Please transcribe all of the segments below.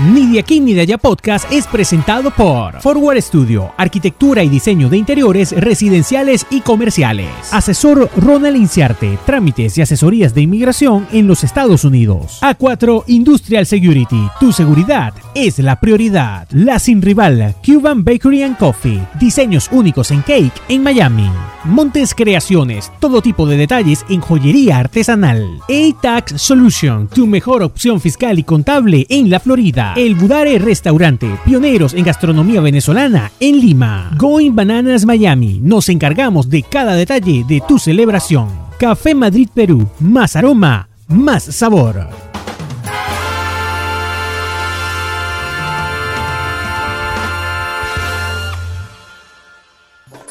Ni de aquí ni de allá podcast es presentado por Forward Studio, arquitectura y diseño de interiores residenciales y comerciales. Asesor Ronald Inciarte, trámites y asesorías de inmigración en los Estados Unidos. A4 Industrial Security, tu seguridad es la prioridad. La sin rival Cuban Bakery and Coffee, diseños únicos en cake en Miami. Montes Creaciones, todo tipo de detalles en joyería artesanal. A-Tax Solution, tu mejor opción fiscal y contable en la Florida. El Budare Restaurante, pioneros en gastronomía venezolana en Lima. Going Bananas Miami, nos encargamos de cada detalle de tu celebración. Café Madrid Perú, más aroma, más sabor.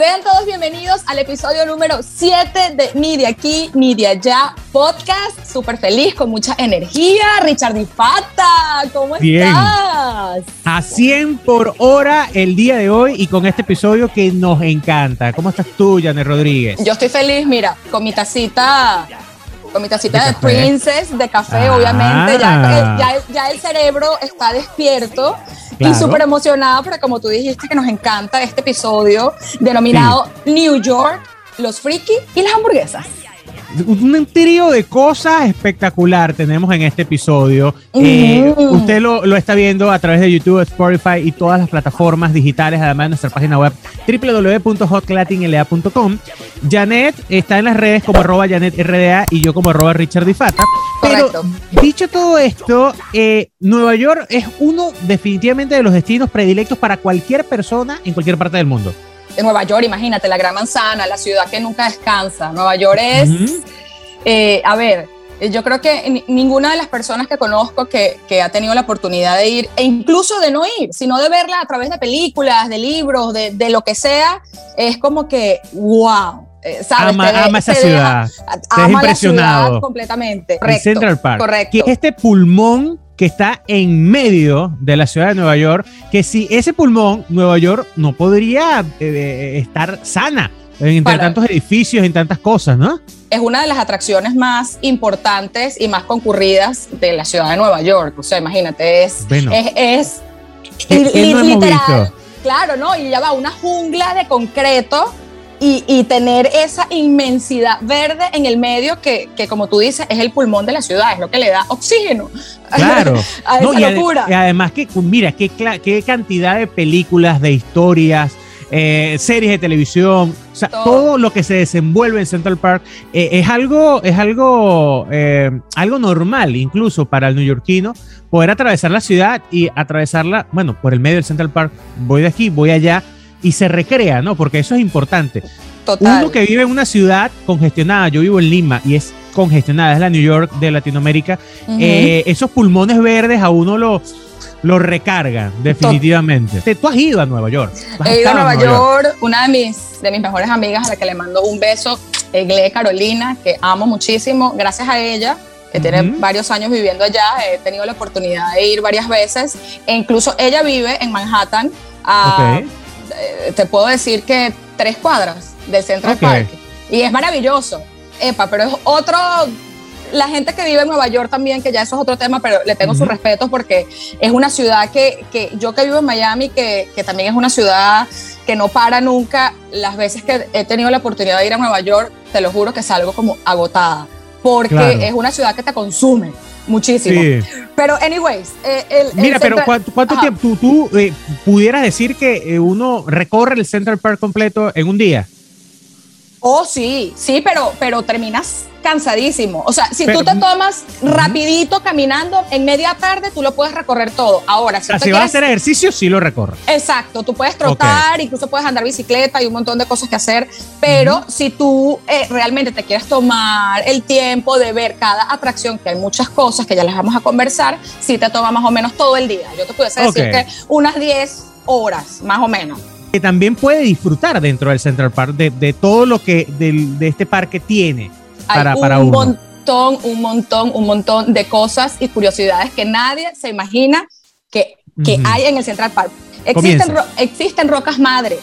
Sean todos bienvenidos al episodio número 7 de Ni de aquí ni de allá podcast. Súper feliz, con mucha energía. Richard Di Fata, ¿cómo Bien. estás? A 100 por hora el día de hoy y con este episodio que nos encanta. ¿Cómo estás tú, Janet Rodríguez? Yo estoy feliz, mira, con mi tacita, con mi tacita ¿De? Princess, de café, Ah. obviamente. Ya, ya, ya el cerebro está despierto. Claro. Y súper emocionada porque como tú dijiste que nos encanta este episodio denominado New York, los friki y las hamburguesas. Un trío de cosas espectacular tenemos en este episodio. Eh, usted lo, lo está viendo a través de YouTube, Spotify y todas las plataformas digitales, además de nuestra página web www.hotlatinla.com. Janet está en las redes como arroba JanetRDA y yo como arroba Richard Di Fata. Pero Correcto. dicho todo esto, eh, Nueva York es uno definitivamente de los destinos predilectos para cualquier persona en cualquier parte del mundo. En Nueva York, imagínate, la gran manzana, la ciudad que nunca descansa. Nueva York es, Ujú. eh, a ver, eh, yo creo que ni- ninguna de las personas que conozco que, que ha tenido la oportunidad de ir, e incluso de no ir, sino de verla a través de películas, de libros, de, de lo que sea, es como que, wow. eh, ¿sabes? Ama, Te de- ama esa te deja- ciudad. ama la impresionado. ciudad completamente. en Correcto, Central Park. Correcto. Que es este pulmón que está en medio de la ciudad de Nueva York, que si ese pulmón, Nueva York no podría eh, estar sana entre Para- tantos edificios, en tantas cosas, ¿no? es una de las atracciones más importantes y más concurridas de la ciudad de Nueva York. O sea, imagínate, es, Bueno. es, es ¿Qué- li- qué no li- hemos literal, claro, ¿no? Y ya va una jungla de concreto y, y tener esa inmensidad verde en el medio que, que, como tú dices, es el pulmón de la ciudad, es lo que le da oxígeno Claro. a esa No, y, locura. y además que, mira, qué, qué cantidad de películas, de historias, eh, series de televisión, o sea, todo. Todo. lo que se desenvuelve en Central Park eh, es algo, es algo, eh, algo normal, incluso para el neoyorquino, poder atravesar la ciudad y atravesarla, bueno, por el medio del Central Park, voy de aquí, voy allá, y se recrea, ¿no? Porque eso es importante. Total. Uno que vive en una ciudad congestionada, yo vivo en Lima y es congestionada, es la New York de Latinoamérica, eh, esos pulmones verdes a uno lo, lo recargan, definitivamente. Te- Tú has ido a Nueva York. He ido a Nueva York, una de mis, de mis mejores amigas a la que le mando un beso, Egle Carolina, que amo muchísimo. Gracias a ella, que tiene varios años viviendo allá, he tenido la oportunidad de ir varias veces. E incluso ella vive en Manhattan, a. eh, te puedo decir que tres cuadras del Central. Park. Y es maravilloso. Epa, pero es otro... La gente que vive en Nueva York también, que ya eso es otro tema, pero le tengo Ujú. sus respetos porque es una ciudad que, que yo que vivo en Miami, que, que también es una ciudad que no para nunca, las veces que he tenido la oportunidad de ir a Nueva York, te lo juro que salgo como agotada, porque Claro. es una ciudad que te consume muchísimo. Sí. Pero, anyways, eh, el, el Mira, pero Central- ¿cuánto, tiempo tú, tú, eh, pudieras decir que eh, uno recorre el Central Park completo en un día? Oh, sí, sí, pero, pero terminas cansadísimo. O sea, si Pero- tú te tomas rapidito caminando, en media tarde tú lo puedes recorrer todo. Ahora, si, O sea, si vas a hacer ejercicio, sí lo recorre. Exacto, tú puedes trotar, incluso puedes andar bicicleta y un montón de cosas que hacer, pero si tú eh, realmente te quieres tomar el tiempo de ver cada atracción, que hay muchas cosas que ya las vamos a conversar, sí te toma más o menos todo el día. Yo te pudiese decir que unas 10 horas, más o menos. Que también puede disfrutar dentro del Central Park de, de todo lo que del- de este parque tiene para, hay para un uno. montón, un montón, un montón de cosas y curiosidades que nadie se imagina que, que hay en el Central Park. Existen, ro- existen rocas madre.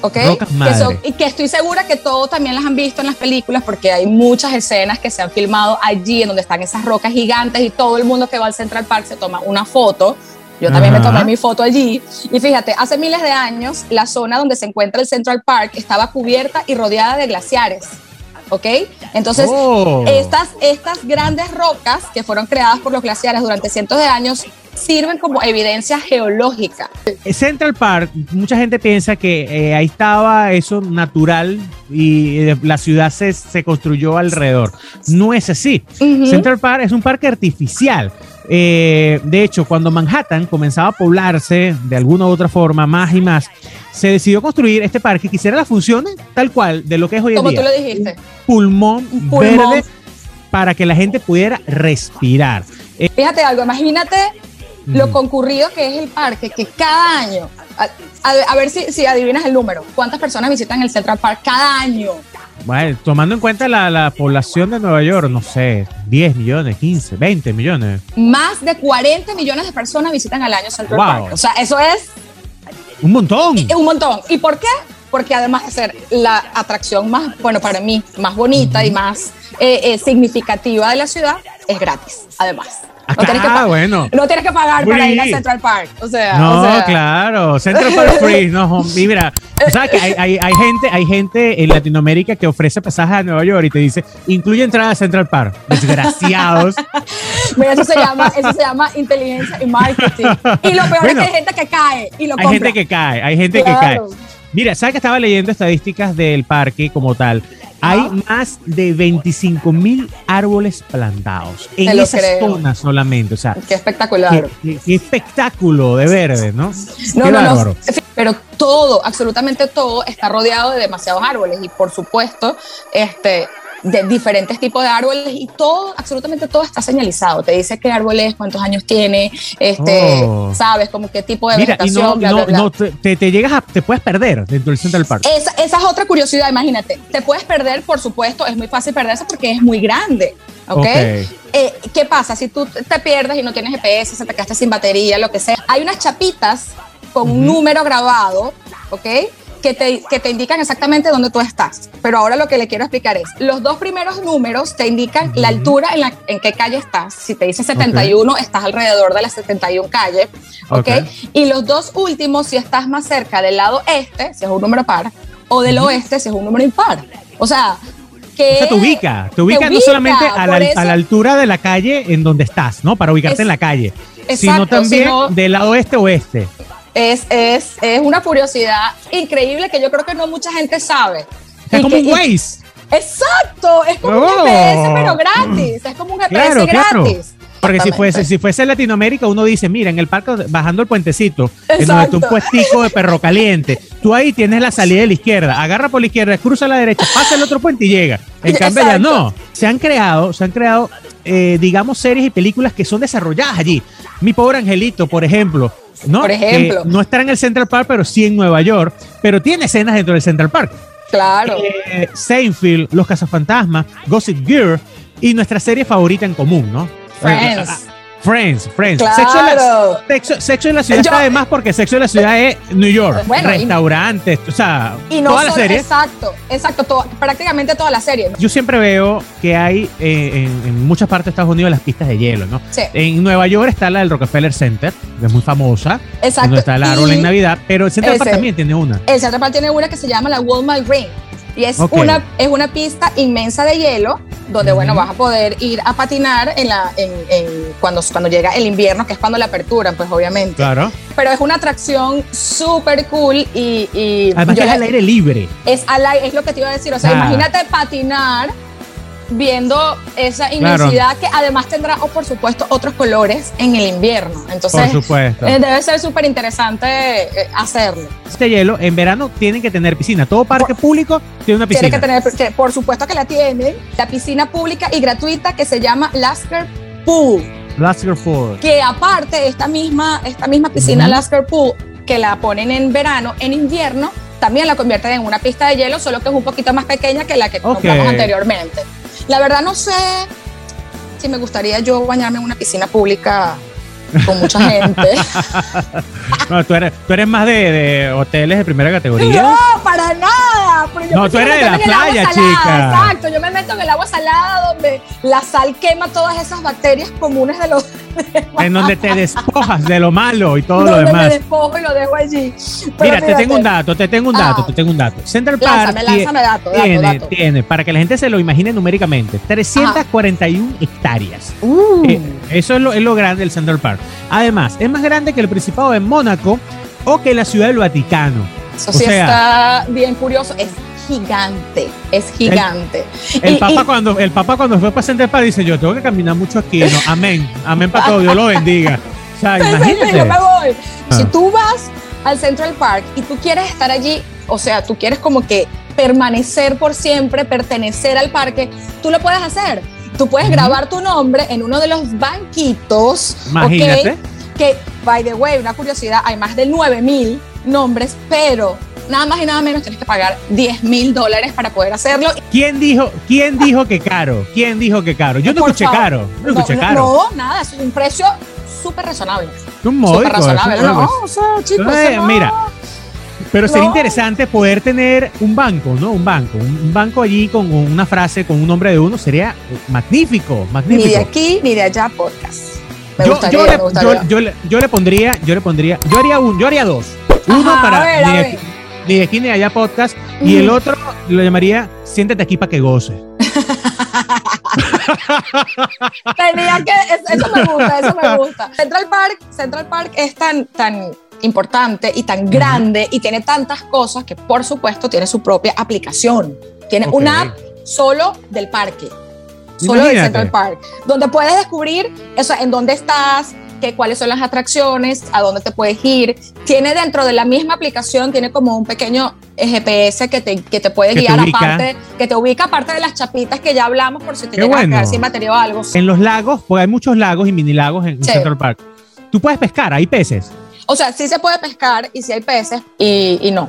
¿ok? Rocas Que madre. son- y que estoy segura que todos también las han visto en las películas porque hay muchas escenas que se han filmado allí en donde están esas rocas gigantes y todo el mundo que va al Central Park se toma una foto Yo también me tomé mi foto allí. Y fíjate, hace miles de años, la zona donde se encuentra el Central Park estaba cubierta y rodeada de glaciares. ¿ok? Entonces, oh. estas, estas grandes rocas que fueron creadas por los glaciares durante cientos de años sirven como evidencia geológica. Central Park, mucha gente piensa que eh, ahí estaba eso natural y la ciudad se, se, construyó alrededor. No es así. Central Park es un parque artificial. Eh, de hecho, cuando Manhattan comenzaba a poblarse de alguna u otra forma más y más, se decidió construir este parque que hiciera las funciones tal cual de lo que es hoy en día. Como tú lo dijiste. Pulmón, pulmón, verde para que la gente pudiera respirar. Fíjate algo, imagínate lo concurrido que es el parque, que cada año, a, ver si, si, adivinas el número, ¿cuántas personas visitan el Central Park cada año? Bueno, tomando en cuenta la, población de Nueva York, no sé, 10 millones, 15, 20 millones. Más de 40 millones de personas visitan al año Central Park. O sea, eso es... Un montón. Un montón. ¿Y por qué? Porque además de ser la atracción más, bueno, para mí, más bonita y más eh, eh, significativa de la ciudad, es gratis, además. No tienes, que ah, bueno. no tienes que pagar para ir a Central Park. O sea, no, claro. Central Park Free. No, y mira, ¿sabes que hay, hay, hay, gente, hay gente en Latinoamérica que ofrece pasajes a Nueva York y te dice, incluye entrada a Central Park. Desgraciados. mira, eso se llama, eso se llama inteligencia y marketing. Y lo peor es que hay gente que cae y lo Hay gente que cae, hay gente que cae. Mira, ¿sabes que estaba leyendo estadísticas del parque como tal? Hay más de 25 mil árboles plantados en esa zona solamente. O sea, qué espectacular. Qué, espectáculo de verde, ¿no? No, qué no, no. Pero todo, absolutamente todo, está rodeado de demasiados árboles y por supuesto, este, de diferentes tipos de árboles y todo, absolutamente todo está señalizado. Te dice qué árbol es, cuántos años tiene, este, oh. sabes, como qué tipo de vegetación. no, te, te, llegas a, te puedes perder dentro del Central Park. Esa, esa, es otra curiosidad, imagínate. Te puedes perder, por supuesto, es muy fácil perderse porque es muy grande. ¿Ok? Eh, ¿Qué pasa? Si tú te pierdes y no tienes GPS, se te quedaste sin batería, lo que sea, hay unas chapitas con un número grabado, ¿ok? Que te, que te indican exactamente dónde tú estás. Pero ahora lo que le quiero explicar es, los dos primeros números te indican la altura en, la, en qué calle estás. Si te dice 71, estás alrededor de las 71 calles, ¿ok? Y los dos últimos, si estás más cerca del lado este, si es un número par, o del oeste, si es un número impar. O sea, que... O sea, te ubica, te ubica, no solamente a la, a la, altura de la calle en donde estás, ¿no? Para ubicarte en la calle, sino también del lado este-oeste es, es, es una curiosidad increíble que yo creo que no mucha gente sabe. Es como un Waze. Exacto, es como un GPS, pero gratis. Es como un GPS gratis. Porque si fuese, si fuese Latinoamérica, uno dice, mira, en el parque, bajando el puentecito, en donde está un puestico de perro caliente, tú ahí tienes la salida de la izquierda, agarra por la izquierda, cruza a la derecha, pasa el otro puente y llega. En cambio ya no. Se han creado, se han creado, eh, digamos, series y películas que son desarrolladas allí. Mi pobre angelito, por ejemplo, ¿no? Por ejemplo. no estará en el Central Park, pero sí en Nueva York, pero tiene escenas dentro del Central Park. Claro. Eh, Seinfeld, Los Cazafantasmas, Gossip Girl y nuestra serie favorita en común, ¿no? Friends. Friends, Friends. Claro. Sexo, en la, sexo, en la ciudad está de más porque Sexo en la ciudad es New York. restaurantes, o sea, y no toda la serie. Exacto, exacto, prácticamente toda la serie. Yo siempre veo que hay eh, en, muchas partes de Estados Unidos las pistas de hielo, ¿no? Sí. En Nueva York está la del Rockefeller Center, que es muy famosa. Exacto. Donde está el árbol en Navidad, pero el Central Park también tiene una. El Central Park tiene una que se llama la Walmart Ring. Y es, una, es una pista inmensa de hielo donde, bueno, vas a poder ir a patinar en la, en, cuando, cuando llega el invierno, que es cuando la apertura, pues obviamente. Claro. Pero es una atracción súper cool y... y Además que es al aire libre. Es, al, es lo que te iba a decir, o sea, imagínate patinar viendo esa inmensidad que además tendrá, o por supuesto, otros colores en el invierno. Entonces, por supuesto. Eh, debe ser súper interesante eh, hacerlo. Este hielo, en verano tienen que tener piscina. Todo parque público tiene una piscina. Tiene que tener, por supuesto que la tienen, la piscina pública y gratuita que se llama Lasker Pool. Lasker Pool. Que aparte, esta misma, esta misma piscina Lasker Pool, que la ponen en verano, en invierno, también la convierten en una pista de hielo, solo que es un poquito más pequeña que la que compramos anteriormente. La verdad no sé si me gustaría yo bañarme en una piscina pública con mucha gente. no, tú eres, tú eres más de, hoteles de primera categoría. No, para nada. no, tú eres de la playa, chica. Exacto, yo me meto en el agua salada donde la sal quema todas esas bacterias comunes de los. en donde te despojas de lo malo y todo lo demás. me despojo y lo dejo allí. Mira, te tengo un dato, te tengo un dato, te tengo un dato. Central Park lánzame, dato, tiene, tiene, para que la gente se lo imagine numéricamente, 341 hectáreas. Uh. Eh, eso es lo, es lo grande del Central Park. Además, es más grande que el Principado de Mónaco o que la Ciudad del Vaticano. Eso sí está bien curioso. Es gigante, es gigante. El, Papa cuando el Papa cuando fue para Central Park dice, yo tengo que caminar mucho aquí. No, amén, amén para todo, Dios lo bendiga. O sea, imagínate. Yo me voy. Si ah. tú vas al Central Park y tú quieres estar allí, o sea, tú quieres como que permanecer por siempre, pertenecer al parque, tú lo puedes hacer. Tú puedes grabar tu nombre en uno de los banquitos. Imagínate. Que, by the way, una curiosidad, hay más de 9000 nombres, pero nada más y nada menos tienes que pagar 10 mil dólares para poder hacerlo. ¿Quién dijo, quién dijo que caro? ¿Quién dijo que caro? Yo no escuché caro. No, escuché caro. No, nada, es un precio súper razonable. Un módico. Súper razonable. No, o sea, chicos, Mira, pero sería interesante poder tener un banco, ¿no? Un banco. Un banco allí con una frase, con un nombre de uno, sería magnífico, magnífico. Ni de aquí ni de allá podcast. Me yo, gustaría, yo, le, Yo, le, yo, le, pondría, yo le pondría, yo haría un, yo haría dos. Uno para ni, de, aquí ni de allá podcast y el otro lo llamaría Siéntate aquí para que goce. Tenía que, eso me gusta, eso me gusta. Central Park, Central Park es tan, tan importante y tan grande y tiene tantas cosas que por supuesto tiene su propia aplicación. Tiene una app solo del parque, solo del Central Park, donde puedes descubrir eso, en dónde estás, que, cuáles son las atracciones, a dónde te puedes ir. Tiene dentro de la misma aplicación, tiene como un pequeño GPS que te, que te puede guiar aparte, que te ubica aparte de las chapitas que ya hablamos por si te llegas a quedar sin batería o algo. En los lagos, porque hay muchos lagos y mini lagos en Central Park. Tú puedes pescar, hay peces. O sea, sí se puede pescar y sí hay peces y, y no,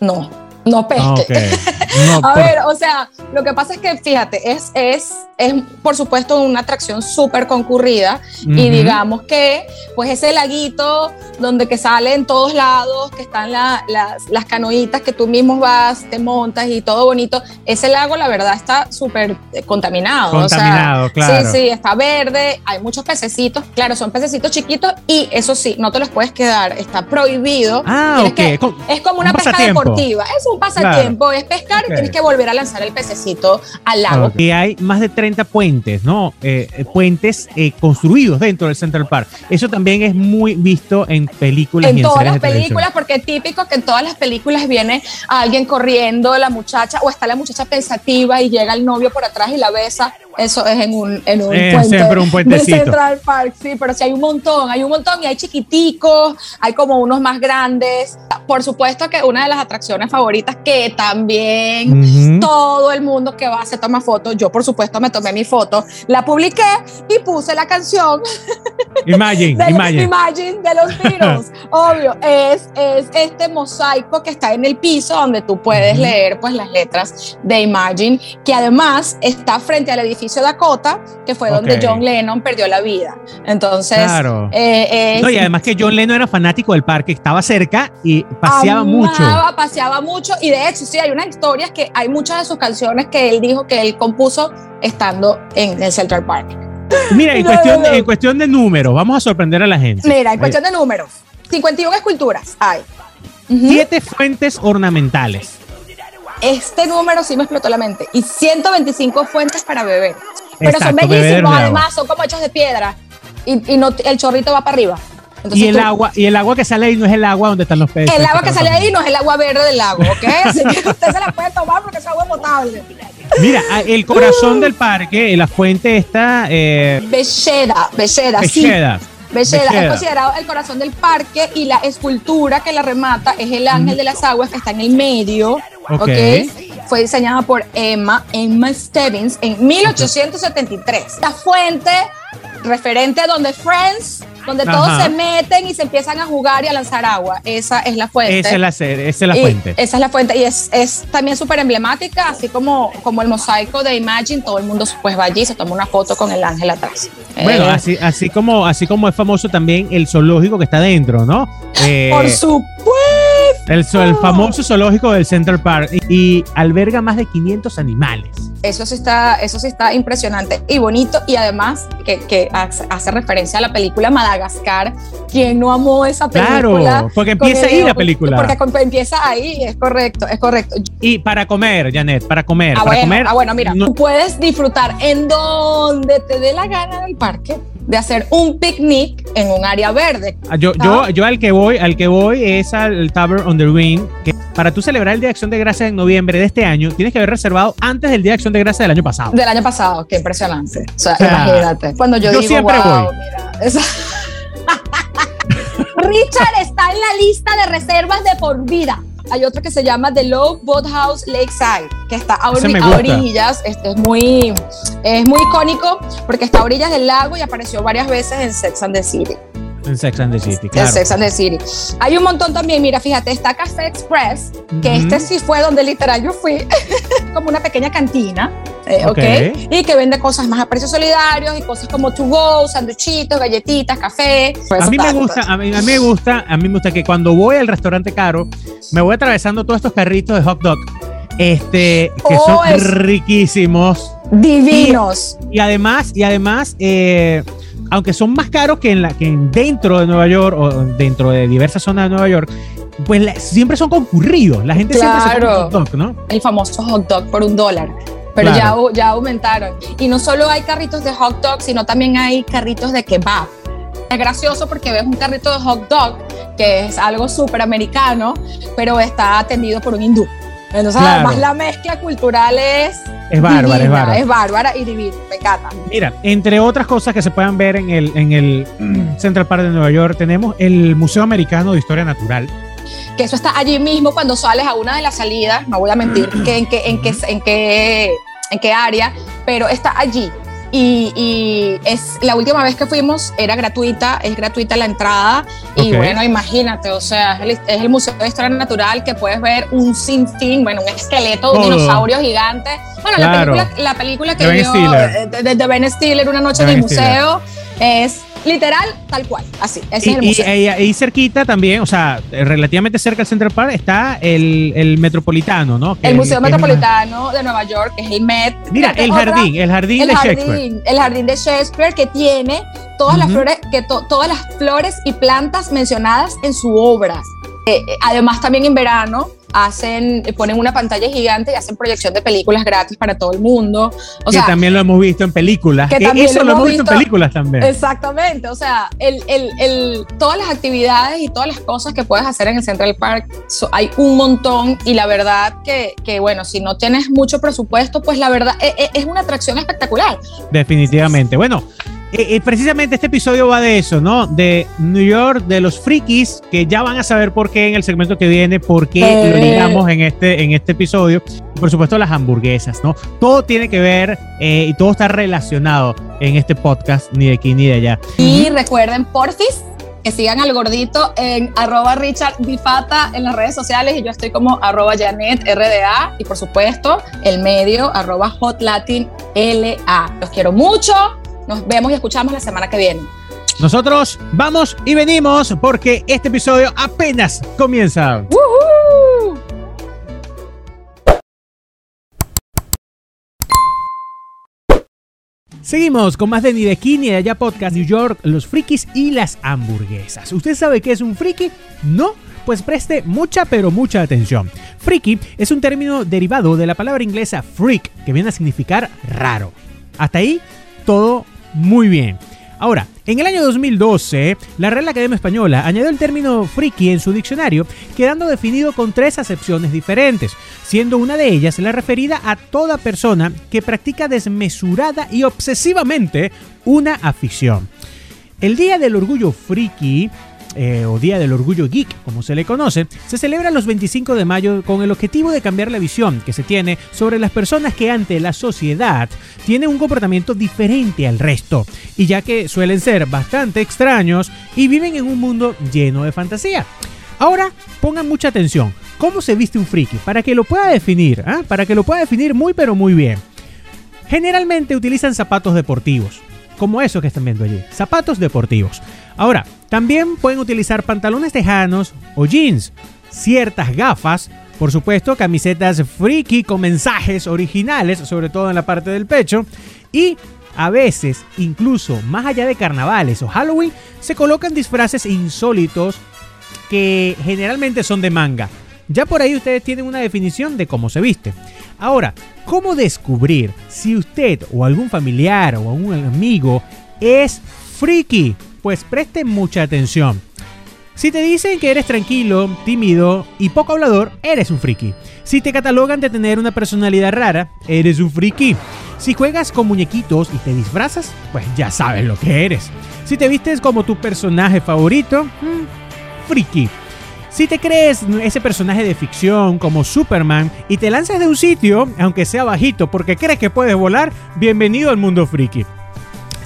no, no pesque. a ver, o sea, lo que pasa es que, fíjate, es, es, es por supuesto una atracción súper concurrida y digamos que, pues ese laguito donde que sale en todos lados, que están las, las canoitas que tú mismo vas, te montas y todo bonito, ese lago la verdad está súper eh, contaminado. Contaminado, claro. Sí, sí, está verde, hay muchos pececitos, claro, son pececitos chiquitos y eso sí, no te los puedes quedar, está prohibido. Ah, ok. es como una pesca deportiva, es un pasatiempo, es pescar y tienes que volver a lanzar el pececito al lago. Y hay más de 30 puentes, ¿no? Eh, eh, puentes eh, construidos dentro del Central Park. Eso también es muy visto en películas. En y en todas las películas, porque es típico que en todas las películas viene alguien corriendo, la muchacha, o está la muchacha pensativa y llega el novio por atrás y la besa eso es en un, en un puente siempre un puentecito. de Central Park, sí, pero sí hay un montón, hay un montón y hay chiquiticos, hay como unos más grandes. Por supuesto que una de las atracciones favoritas que también todo el mundo que va se toma fotos, yo por supuesto me tomé mi foto, la publiqué y puse la canción Imagine, de, Imagine. Imagine de los Beatles. Obvio, es, es este mosaico que está en el piso donde tú puedes leer pues las letras de Imagine, que además está frente al edificio Dakota, que fue donde John Lennon perdió la vida. Entonces, eh, y además que John Lennon era fanático del parque, estaba cerca y paseaba mucho. Paseaba mucho y de hecho, sí, hay una historia que hay muchas de sus canciones que él dijo que él compuso estando en el Central Park. Mira, en, cuestión, De, en cuestión de números, vamos a sorprender a la gente. Mira, en cuestión de números, 51 esculturas hay. Siete fuentes ornamentales este número sí me explotó la mente. Y 125 fuentes para beber. Pero son bellísimos, además, son como hechos de piedra. Y, y no, el chorrito va para arriba. y el agua y el agua que sale ahí no es el agua donde están los peces. El agua que sale ahí no es el agua verde del lago, ¿ok? Así que usted se la puede tomar porque es agua potable. Mira, el corazón del parque, la fuente está... Eh, Becheda, Becheda, Becheda. Es considerado el corazón del parque y la escultura que la remata es el ángel de las aguas que está en el medio. Okay. Fue diseñada por Emma, Emma Stebbins en 1873. La fuente referente a donde Friends, donde todos se meten y se empiezan a jugar y a lanzar agua. Esa es la fuente. Esa es la, esa es la fuente. Esa es la fuente. Y es, es también súper emblemática, así como, como el mosaico de Imagine. Todo el mundo pues va allí y se toma una foto con el ángel atrás. Bueno, eh, así, así, como, así como es famoso también el zoológico que está dentro, ¿no? por eh, supuesto El, el, famoso zoológico del Central Park y, alberga más de 500 animales. Eso sí está, eso sí está impresionante y bonito y además que, que hace referencia a la película Madagascar. ¿Quién no amó esa película? Claro, porque empieza ahí la película. Porque empieza ahí, es correcto, es correcto. Y para comer, Janet, para comer. Ah, para bueno, comer, ah, bueno, mira, tú puedes disfrutar en donde te dé la gana del parque de hacer un picnic en un área verde. Ah, yo, yo, yo al que voy, al que voy es al Tavern on the que para tú celebrar el Día de Acción de Gracias en noviembre de este año, tienes que haber reservado antes del Día de Acción de Gracias del año pasado. Del año pasado, qué impresionante. O sea, imagínate. Cuando yo, digo, siempre voy. Mira, Richard está en la lista de reservas de por vida. Hay otro que se llama The Low Boat House Lakeside, que está a, orillas. Este es muy, es muy icónico porque está a orillas del lago y apareció varias veces en Sex and the City. En Sex and the City, claro. En Sex and the City. Hay un montón también, mira, fíjate, está Café Express, que este sí fue donde literal yo fui, como una pequeña cantina, eh, okay. Y que vende cosas más a precios solidarios y cosas como to go, sanduchitos, galletitas, café. a mí me gusta, a mí, me gusta, a mí me gusta que cuando voy al restaurante caro, me voy atravesando todos estos carritos de hot dog, este, que son oh, riquísimos. Divinos. Y, además, y además, eh, aunque son más caros que, en la, que dentro de Nueva York o dentro de diversas zonas de Nueva York, pues siempre son concurridos. La gente siempre se come hot dog, ¿no? El famoso hot dog por un dólar. Pero ya, ya aumentaron. Y no solo hay carritos de hot dog, sino también hay carritos de kebab. Es gracioso porque ves un carrito de hot dog, que es algo súper americano, pero está atendido por un hindú. Entonces, además, la mezcla cultural es. Es bárbara, es bárbara. Es bárbara y divina, me encanta. Mira, entre otras cosas que se puedan ver en el, en el Central Park de Nueva York, tenemos el Museo Americano de Historia Natural. Que eso está allí mismo cuando sales a una de las salidas, no voy a mentir que en qué, en qué, en qué, en qué área, pero está allí. Y, es la última vez que fuimos era gratuita, es gratuita la entrada. Y bueno, imagínate, o sea, es el, Museo de Historia Natural que puedes ver un sinfín, bueno, un esqueleto de un dinosaurio gigante. Bueno, la, película, la película que vio de, de, Ben Stiller, Una noche en el museo, es Literal, tal cual, así. Ese y, es el museo. Y, cerquita también, o sea, relativamente cerca del Central Park, está el, el Metropolitano, ¿no? el Museo Metropolitano de Nueva York, que es el Met. Mira, el jardín, el jardín de Shakespeare. El jardín de Shakespeare que tiene todas las flores, que todas las flores y plantas mencionadas en su obra. Eh, eh, además, también en verano hacen, ponen una pantalla gigante y hacen proyección de películas gratis para todo el mundo. O que también lo hemos visto en películas. Que eso lo hemos visto, en películas también. Exactamente, o sea, el, el, el, todas las actividades y todas las cosas que puedes hacer en el Central Park, hay un montón y la verdad que, que, bueno, si no tienes mucho presupuesto, pues la verdad es, e, es una atracción espectacular. Definitivamente. Bueno, eh, eh, precisamente este episodio va de eso, ¿no? De New York, de los frikis, que ya van a saber por qué en el segmento que viene, por qué lo eh. ligamos en este, en este episodio. Y por supuesto, las hamburguesas, ¿no? Todo tiene que ver y todo está relacionado en este podcast, ni de aquí ni de allá. Y recuerden, porfis, que sigan al gordito en arroba Richard Bifata en las redes sociales y yo estoy como arroba Janet RDA y por supuesto el medio arroba Hot Latin LA. Los quiero mucho. Nos vemos y escuchamos la semana que viene. Nosotros vamos y venimos porque este episodio apenas comienza. Seguimos con más de Ni de aquí ni de allá podcast New York, los frikis y las hamburguesas. ¿Usted sabe qué es un friki? ¿No? Pues preste mucha pero mucha atención. Friki es un término derivado de la palabra inglesa freak, que viene a significar raro. Hasta ahí todo muy bien. Ahora, en el año 2012, la Real Academia Española añadió el término friki en su diccionario, quedando definido con tres acepciones diferentes, siendo una de ellas la referida a toda persona que practica desmesurada y obsesivamente una afición. El Día del Orgullo Friki eh, o Día del Orgullo Geek, como se le conoce, se celebra los 25 de mayo con el objetivo de cambiar la visión que se tiene sobre las personas que ante la sociedad tienen un comportamiento diferente al resto, y ya que suelen ser bastante extraños y viven en un mundo lleno de fantasía. Ahora pongan mucha atención, ¿cómo se viste un friki? Para que lo pueda definir, ¿ah? para que lo pueda definir muy pero muy bien. Generalmente utilizan zapatos deportivos, como esos que están viendo allí, zapatos deportivos. Ahora, también pueden utilizar pantalones tejanos o jeans ciertas gafas, por supuesto, camisetas freaky con mensajes originales, sobre todo en la parte del pecho, y a veces, incluso más allá de carnavales o Halloween, se colocan disfraces insólitos que generalmente son de manga. Ya por ahí ustedes tienen una definición de cómo se viste. Ahora, ¿cómo descubrir si usted o algún familiar o algún amigo es freaky? Pues presten mucha atención. Si te dicen que eres tranquilo, tímido y poco hablador, eres un friki. Si te catalogan de tener una personalidad rara, eres un friki. Si juegas con muñequitos y te disfrazas, pues ya sabes lo que eres. Si te vistes como tu personaje favorito, mm, friki. Si te crees ese personaje de ficción como Superman y te lanzas de un sitio, aunque sea bajito, porque crees que puedes volar, bienvenido al mundo friki.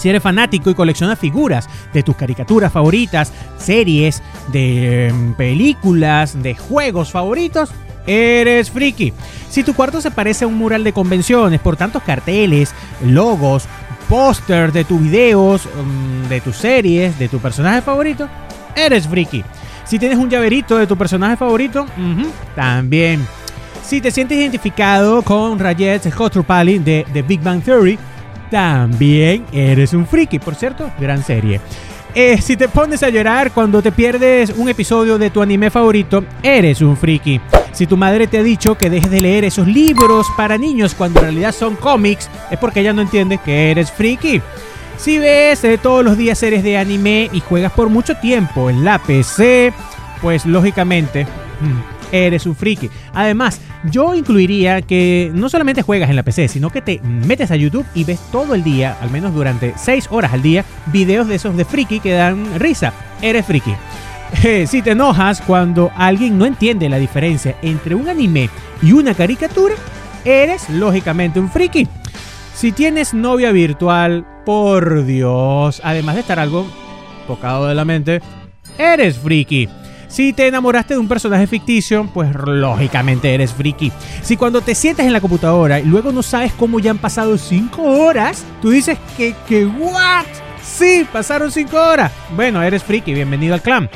Si eres fanático y coleccionas figuras de tus caricaturas favoritas, series, de em, películas, de juegos favoritos, eres friki. Si tu cuarto se parece a un mural de convenciones por tantos carteles, logos, pósters de tus videos, em, de tus series, de tu personaje favorito, eres friki. Si tienes un llaverito de tu personaje favorito, también. Si te sientes identificado con Rajet Kotrupali de The Big Bang Theory, también eres un friki. Por cierto, gran serie. Eh, si te pones a llorar cuando te pierdes un episodio de tu anime favorito, eres un friki. Si tu madre te ha dicho que dejes de leer esos libros para niños cuando en realidad son cómics, es porque ella no entiende que eres friki. Si ves eh, todos los días series de anime y juegas por mucho tiempo en la PC, pues lógicamente mm, eres un friki. Además, yo incluiría que no solamente juegas en la PC, sino que te metes a YouTube y ves todo el día, al menos durante 6 horas al día, videos de esos de friki que dan risa. Eres friki. si te enojas cuando alguien no entiende la diferencia entre un anime y una caricatura, eres lógicamente un friki. Si tienes novia virtual, por Dios, además de estar algo tocado de la mente, eres friki. Si te enamoraste de un personaje ficticio, pues lógicamente eres friki. Si cuando te sientas en la computadora y luego no sabes cómo ya han pasado 5 horas, tú dices que, que, ¿what? Sí, pasaron 5 horas. Bueno, eres friki, bienvenido al clan.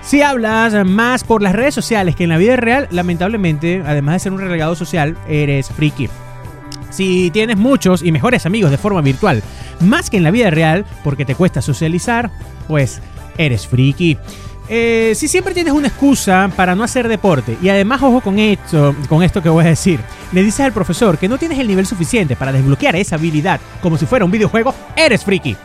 Si hablas más por las redes sociales que en la vida real, lamentablemente, además de ser un relegado social, eres friki. Si tienes muchos y mejores amigos de forma virtual, más que en la vida real, porque te cuesta socializar, pues eres friki. Eh, si siempre tienes una excusa para no hacer deporte, y además ojo con esto, con esto que voy a decir, le dices al profesor que no tienes el nivel suficiente para desbloquear esa habilidad como si fuera un videojuego, eres friki.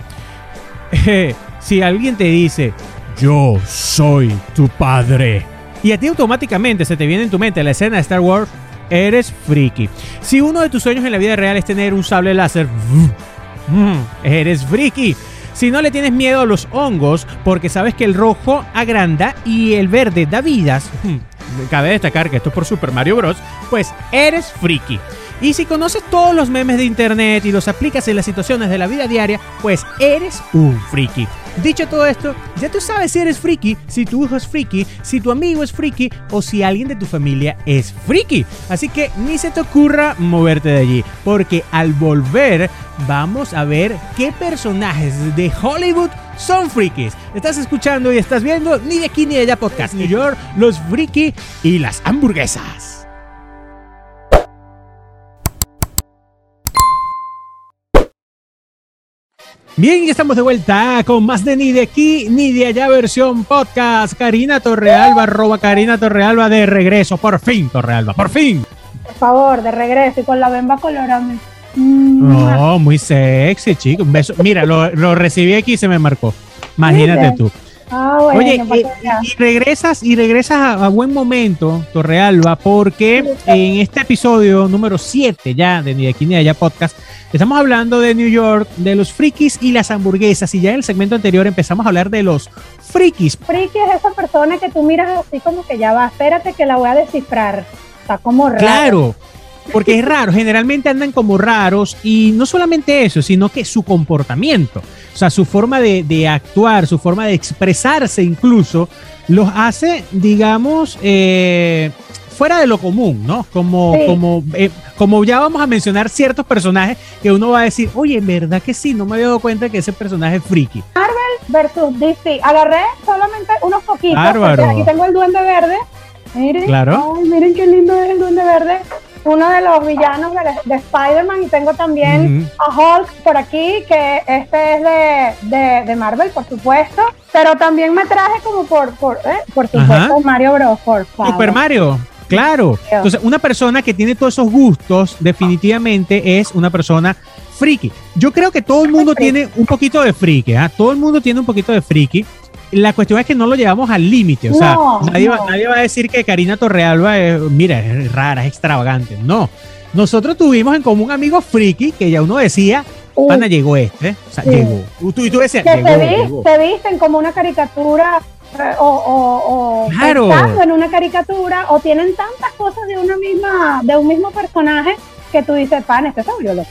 si alguien te dice, yo soy tu padre, y a ti automáticamente se te viene en tu mente la escena de Star Wars, eres friki. Si uno de tus sueños en la vida real es tener un sable láser, eres friki. Si no le tienes miedo a los hongos, porque sabes que el rojo agranda y el verde da vidas, hmm, cabe destacar que esto es por Super Mario Bros., pues eres friki. Y si conoces todos los memes de internet y los aplicas en las situaciones de la vida diaria, pues eres un friki. Dicho todo esto, ya tú sabes si eres friki, si tu hijo es friki, si tu amigo es friki o si alguien de tu familia es friki. Así que ni se te ocurra moverte de allí, porque al volver vamos a ver qué personajes de Hollywood son frikis. Estás escuchando y estás viendo ni de aquí ni de allá podcast New York, los friki y las hamburguesas. Bien, ya estamos de vuelta con más de ni de aquí ni de allá versión podcast. Karina Torrealba, arroba Karina Torrealba de regreso. Por fin, Torrealba, por fin. Por favor, de regreso y con la bemba colorada. No, muy sexy, chico. Un beso. Mira, lo, recibí aquí y se me marcó. Imagínate tú. Ah, Oye, eh, y, regresas y regresas a, buen momento, Torrealba, porque en este episodio número 7 ya de Ni de aquí ni de allá podcast Estamos hablando de New York, de los frikis y las hamburguesas. Y ya en el segmento anterior empezamos a hablar de los frikis. Friki es esa persona que tú miras así como que ya va, espérate que la voy a descifrar. Está como raro. Claro, porque es raro. Generalmente andan como raros y no solamente eso, sino que su comportamiento, o sea, su forma de, actuar, su forma de expresarse incluso, los hace, digamos, eh, fuera de lo común, ¿no? Como, como, eh, como ya vamos a mencionar ciertos personajes que uno va a decir, oye, en verdad que sí, no me había dado cuenta que ese personaje es friki. Marvel versus DC. Agarré solamente unos poquitos. Aquí tengo el duende verde. Miren, claro. miren qué lindo es el Duende Verde. Uno de los villanos de, Spider-Man y tengo también a Hulk por aquí, que este es de, de, Marvel, por supuesto. Pero también me traje como por, por, eh, por supuesto, Mario Bros. Por Super Mario. Claro. Entonces, una persona que tiene todos esos gustos, definitivamente es una persona friki. Yo creo que todo el mundo tiene un poquito de friki, ¿ah? Todo el mundo tiene un poquito de friki. La cuestión es que no lo llevamos al límite. O sea, nadie, va, a decir que Karina Torrealba es, mira, es rara, es extravagante. No. Nosotros tuvimos en común amigos friki que ya uno decía, Ana llegó este. O sea, llegó. Tú, y tú decías, que se, visten como una caricatura eh, o, o, claro. en una caricatura o tienen tantas cosas de una misma de un mismo personaje que tú dices pan este es loco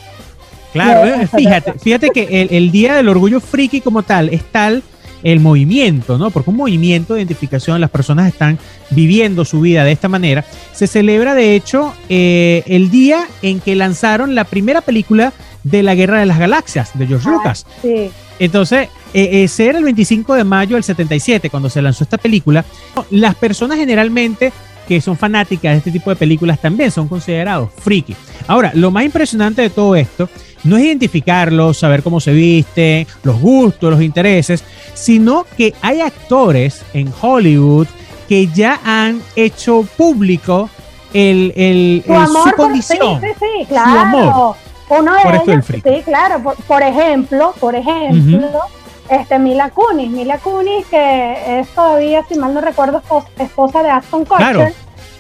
claro eh, fíjate fíjate que el, día del orgullo friki como tal es tal el movimiento, ¿no? Porque un movimiento de identificación, las personas están viviendo su vida de esta manera. Se celebra, de hecho, eh, el día en que lanzaron la primera película de la Guerra de las Galaxias, de George ah, Lucas. Sí. Entonces, eh, ese era el 25 de mayo del 77, cuando se lanzó esta película. Las personas generalmente que son fanáticas de este tipo de películas también son considerados friki. Ahora, lo más impresionante de todo esto no es identificarlos, saber cómo se visten, los gustos, los intereses, sino que hay actores en Hollywood que ya han hecho público el, el, su, amor condición, sí, sí, claro. su amor. Uno de ellos, sí, claro, por, ejemplo, por ejemplo, este Mila Kunis, Mila Kunis que es todavía, si mal no recuerdo, esposa, de Aston Kutcher.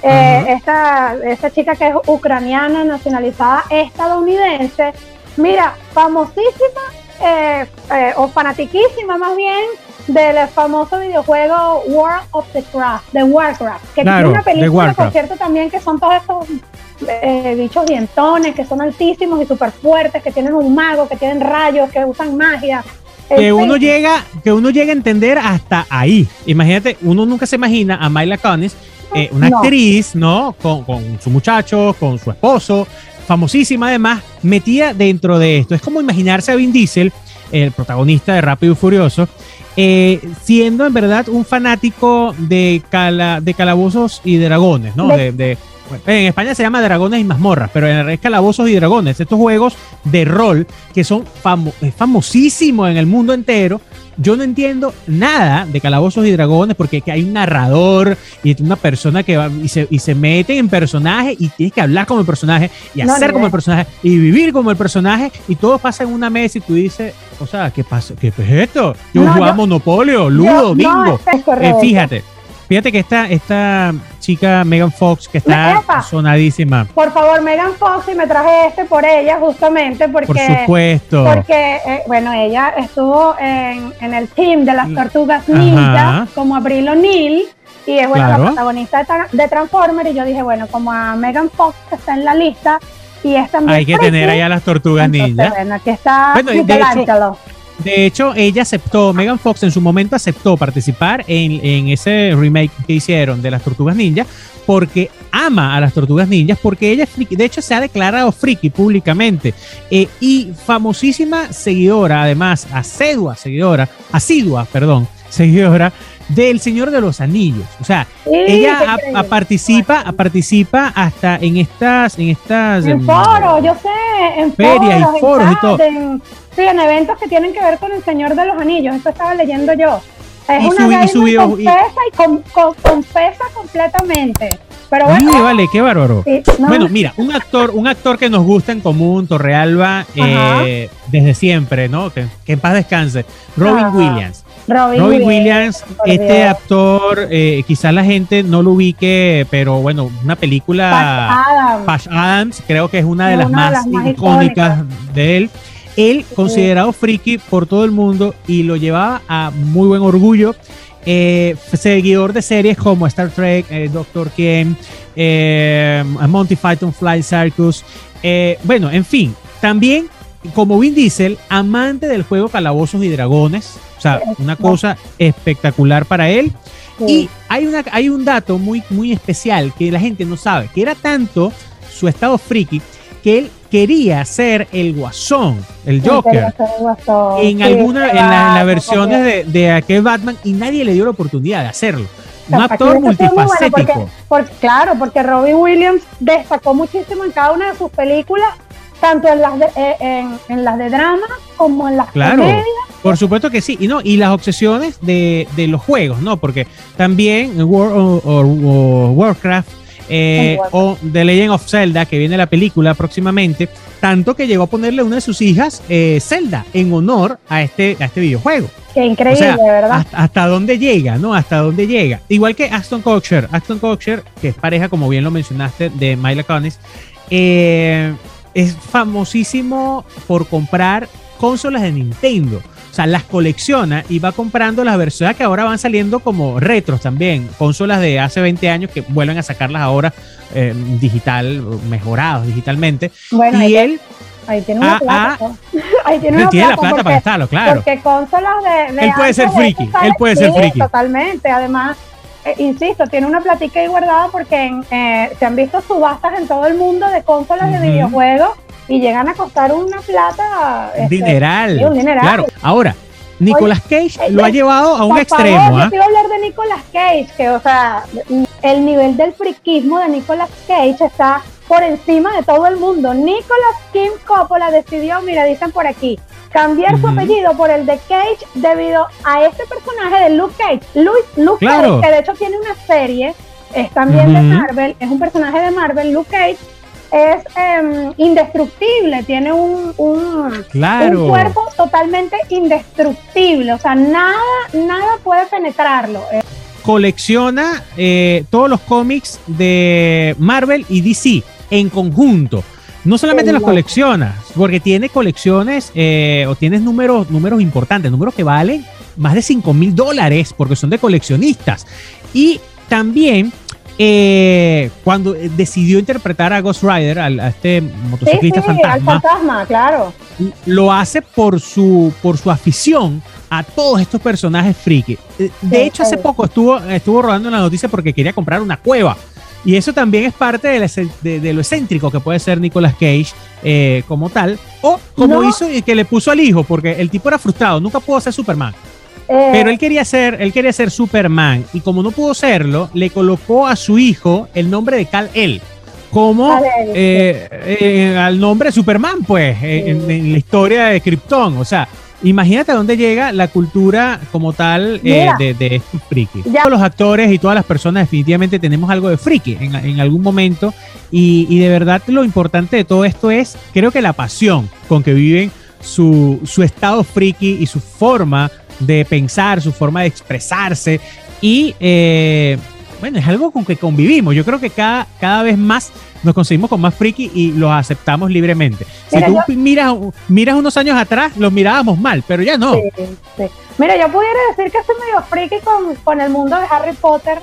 Eh, esta, esta chica que es ucraniana, nacionalizada estadounidense, mira, famosísima eh, eh, o fanatiquísima más bien del famoso videojuego World of the Craft, de Warcraft, que tiene una película, por cierto, también que son todos estos eh, bichos dientones, que son altísimos y súper fuertes, que tienen un mago, que tienen rayos, que usan magia. Que uno llega, que uno llega a entender hasta ahí. Imagínate, uno nunca se imagina a Myla Kunis, una actriz, ¿no? Con, con su muchacho, con su esposo, famosísima además, metida dentro de esto. Es como imaginarse a Vin Diesel, el protagonista de Rápido y Furioso, eh, siendo en verdad un fanático de, cala, de calabozos y dragones, ¿no? De, en España se llama Dragones y Mazmorras, pero en realidad es Calabozos y Dragones, estos juegos de rol que son famosísimos en el mundo entero, yo no entiendo nada de calabozos y dragones porque hay un narrador y una persona que va y se, y se mete en personaje y tienes que hablar como el personaje y hacer como el personaje y vivir como el personaje y todo pasa en una mesa y tú dices, o sea, ¿qué pasa? ¿Qué es esto? Yo jugaba Monopolio, Ludo, Bingo. Eh, fíjate, Fíjate que esta, esta chica Megan Fox, que está sonadísima. Por favor, Megan Fox, y me traje este por ella, justamente, porque. Por supuesto. Porque, eh, bueno, ella estuvo en, en, el team de las tortugas ninja, como Abril O'Neill, y es bueno, la protagonista de, de Transformers. Y yo dije, bueno, como a Megan Fox está en la lista, y esta Hay que tener allá las tortugas ninja. Bueno, aquí está bueno, de hecho, ella aceptó, Megan Fox en su momento aceptó participar en, ese remake que hicieron de las Tortugas Ninja porque ama a las Tortugas Ninjas, porque ella de hecho se ha declarado friki públicamente eh, y famosísima seguidora, además, asidua seguidora, asidua, perdón, seguidora del Señor de los Anillos. O sea, ella participa, participa hasta en estas, en estas en foros, yo sé, en ferias y foros y todo. Sí, en eventos que tienen que ver con el Señor de los Anillos. Esto estaba leyendo yo. Es una su, y confesa y, confesa completamente. Pero bueno, vale, qué bárbaro. Bueno, mira, un actor, un actor que nos gusta en común, Torrealba, eh, desde siempre, ¿no? Que, en paz descanse. Robin Williams. Robin, Williams, este actor, eh, quizás la gente no lo ubique, pero bueno, una película. Patch Adams. creo que es una de, las, más icónicas de él él considerado friki por todo el mundo y lo llevaba a muy buen orgullo. Eh, seguidor de series como Star Trek, eh, Doctor Ken, eh, Monty Python Fly Circus. bueno, en fin, también como Vin Diesel, amante del juego Calabozos y Dragones. O sea, una cosa espectacular para él. Y hay, una, hay un dato muy, muy especial que la gente no sabe, que era tanto su estado friki que él quería ser el guasón, el Joker, en alguna, en, las versiones de, aquel Batman y nadie le dio la oportunidad de hacerlo. un actor multifacético. porque, claro, porque Robin Williams destacó muchísimo en cada una de sus películas, tanto en las de, eh, en, las de drama como en las claro, Por supuesto que sí, y no, y las obsesiones de, de los juegos, ¿no? Porque también World, o, Warcraft eh, o The Legend of Zelda, que viene la película próximamente, tanto que llegó a ponerle una de sus hijas eh, Zelda en honor a este, a este videojuego. Qué increíble, ¿verdad? Hasta, dónde llega, ¿no? Hasta dónde llega. Igual que Aston Kutcher. Aston Kutcher, que es pareja, como bien lo mencionaste, de Mila Kunis, eh, es famosísimo por comprar consolas de Nintendo. O sea, las colecciona y va comprando las versiones que ahora van saliendo como retros también. Consolas de hace 20 años que vuelven a sacarlas ahora eh, digital, mejorados digitalmente. Bueno, y él Ahí tiene una plata. ahí tiene una tiene plata, la plata para estarlo, claro. Porque consolas de. él puede ser friki. Él puede ser friki. Totalmente. Además, eh, insisto, tiene una platica ahí guardada porque eh, se han visto subastas en todo el mundo de consolas de videojuegos y llegan a costar una plata. Este, dineral. Claro. Ahora, Nicolas Cage eh, lo ha llevado a un extremo. Favor, Yo ¿ah? quiero hablar de Nicolas Cage, que, o sea, el nivel del friquismo de Nicolas Cage está por encima de todo el mundo. Nicolas Kim Coppola decidió, mira, dicen por aquí, cambiar su apellido por el de Cage debido a este personaje de Luke Cage. Luke, Cage, que de hecho tiene una serie, es también de Marvel, es un personaje de Marvel, Luke Cage. Es em, indestructible, tiene un, un, cuerpo totalmente indestructible, o sea, nada, nada puede penetrarlo colecciona eh, todos los cómics de Marvel y DC en conjunto. No solamente los coleccionas, porque tiene colecciones eh, o tienes números, números importantes, números que valen más de 5 mil dólares porque son de coleccionistas. Y también eh, cuando decidió interpretar a Ghost Rider, a, este motociclista fantasma, fantasma, claro. Lo hace por su, por su afición a todos estos personajes friki. Eh, de hecho, hace poco estuvo, estuvo rodando una noticia porque quería comprar una cueva y eso también es parte de, lo excéntrico que puede ser Nicolas Cage eh, como tal, o como hizo y que le puso al hijo, porque el tipo era frustrado, nunca pudo ser Superman. Eh. Pero él quería ser, él quería ser Superman y como no pudo serlo, le colocó a su hijo el nombre de Cal El como eh, al nombre de Superman, pues, en, en, la historia de Krypton. O sea, Imagínate a dónde llega la cultura como tal eh, de, de estos friki. Todos los actores y todas las personas definitivamente tenemos algo de friki en, algún momento. Y, de verdad lo importante de todo esto es, creo que la pasión con que viven su, estado friki y su forma de pensar, su forma de expresarse. Y eh, bueno, es algo con que convivimos. Yo creo que cada, cada vez más nos conseguimos con más friki y los aceptamos libremente. Si tú miras, miras unos años atrás, los mirábamos mal, pero ya no. Mira, yo pudiera decir que soy medio friki con, con el mundo de Harry Potter.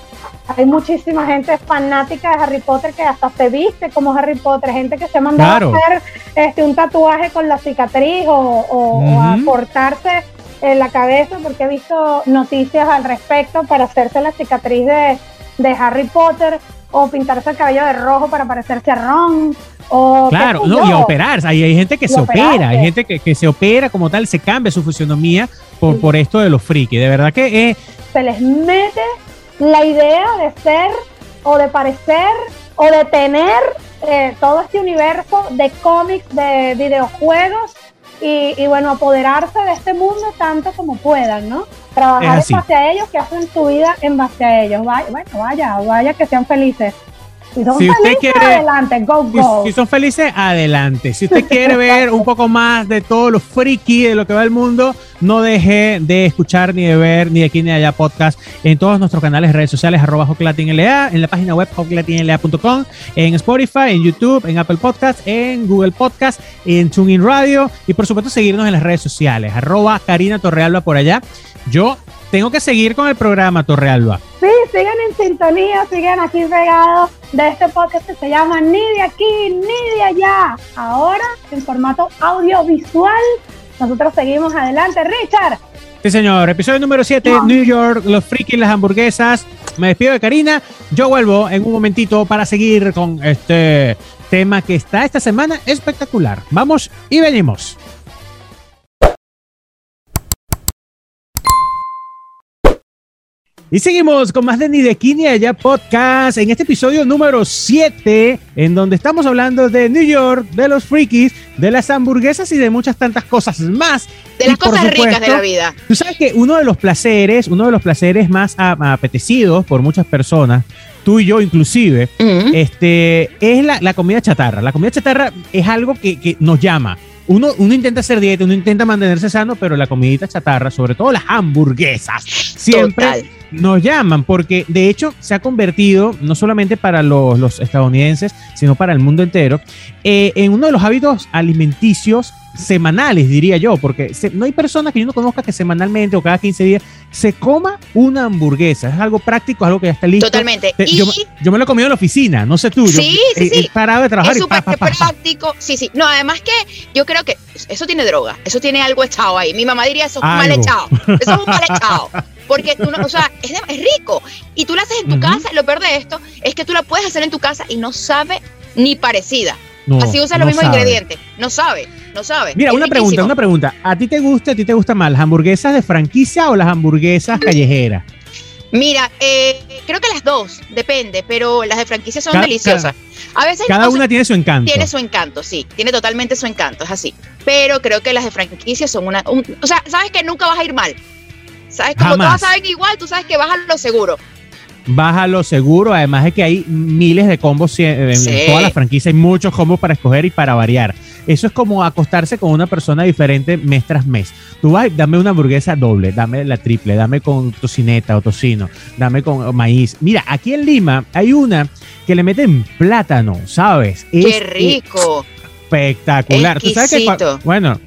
Hay muchísima gente fanática de Harry Potter que hasta se viste como Harry Potter, gente que se ha mandado a hacer este, un tatuaje con la cicatriz o, a cortarse en la cabeza porque he visto noticias al respecto para hacerse la cicatriz de, de Harry Potter o pintarse el cabello de rojo para parecerse a Ron. O claro, no, y operar. Hay, hay gente que se opera, hay gente que, que, se opera como tal, se cambia su fisionomía por, por esto de los friki. De verdad que Se les mete la idea de ser o de parecer o de tener eh, todo este universo de cómics, de videojuegos y, y, bueno, apoderarse de este mundo tanto como puedan, ¿no? Trabajar en base a ellos, que hacen su vida en base a ellos. Vaya, bueno, vaya, vaya que sean felices. Si son felices, adelante, go, go. Si, son felices, adelante. Si usted quiere ver un poco más de todo lo friki de lo que va el mundo, no deje de escuchar ni de ver ni de aquí ni de allá podcast en todos nuestros canales, redes sociales, arroba LA, en la página web hoclatinla.com, en Spotify, en YouTube, en Apple Podcast, en Google Podcast, en TuneIn Radio y por supuesto seguirnos en las redes sociales, arroba Karina Torrealba por allá. Yo tengo que seguir con el programa Torrealba. Sí, sigan en sintonía, sigan aquí regados de este podcast que se llama Ni de aquí, ni de allá. Ahora en formato audiovisual. Nosotros seguimos adelante. Richard. Sí, señor. Episodio número 7, New York, los frikis, las hamburguesas. Me despido de Karina. Yo vuelvo en un momentito para seguir con este tema que está esta semana espectacular. Vamos y venimos. Y seguimos con más de Ni de Allá Podcast en este episodio número 7, en donde estamos hablando de New York, de los frikis, de las hamburguesas y de muchas tantas cosas más. De las cosas ricas de la vida. Tú sabes que uno de los placeres, uno de los placeres más apetecidos por muchas personas, tú y yo inclusive, este, es la, comida chatarra. La comida chatarra es algo que, que nos llama uno, uno intenta hacer dieta, uno intenta mantenerse sano, pero la comidita chatarra, sobre todo las hamburguesas, siempre nos llaman, porque de hecho se ha convertido, no solamente para los, estadounidenses, sino para el mundo entero, eh, en uno de los hábitos alimenticios semanales, diría yo, porque no hay personas que yo no conozca que semanalmente o cada 15 días se coma una hamburguesa. Es algo práctico, algo que ya está listo. Totalmente. Yo, me lo he comido en la oficina, no sé tú. Sí, sí, sí. He parado de trabajar. Es súper práctico. Sí, sí. No, además que yo creo que eso tiene droga, eso tiene algo echado ahí. Mi mamá diría eso es un mal echado. Eso es un mal echado. Porque tú no, o sea, es, rico. Y tú lo haces en tu casa. Lo peor de esto es que tú la puedes hacer en tu casa y no sabe ni parecida. Así usa los mismos ingredientes. No sabe, no sabe. Mira, una pregunta, una pregunta. ¿A ti te gusta, a ti te gusta más las hamburguesas de franquicia o las hamburguesas callejeras? Mira, eh, creo que las dos, depende, pero las de franquicia son deliciosas. A veces cada una tiene su encanto. Tiene su encanto, sí, tiene totalmente su encanto, es así. Pero creo que las de franquicia son una, o sea, sabes que nunca vas a ir mal. Sabes como todas saben igual, tú sabes que vas a lo seguro lo seguro. Además de que hay miles de combos en todas las franquicias, hay muchos combos para escoger y para variar. Eso es como acostarse con una persona diferente mes tras mes. Tú vas, dame una hamburguesa doble, dame la triple, dame con tocineta o tocino, dame con maíz. Mira, aquí en Lima hay una que le meten plátano, ¿sabes? ¡Qué rico! espectacular. ¿Tú sabes que, bueno,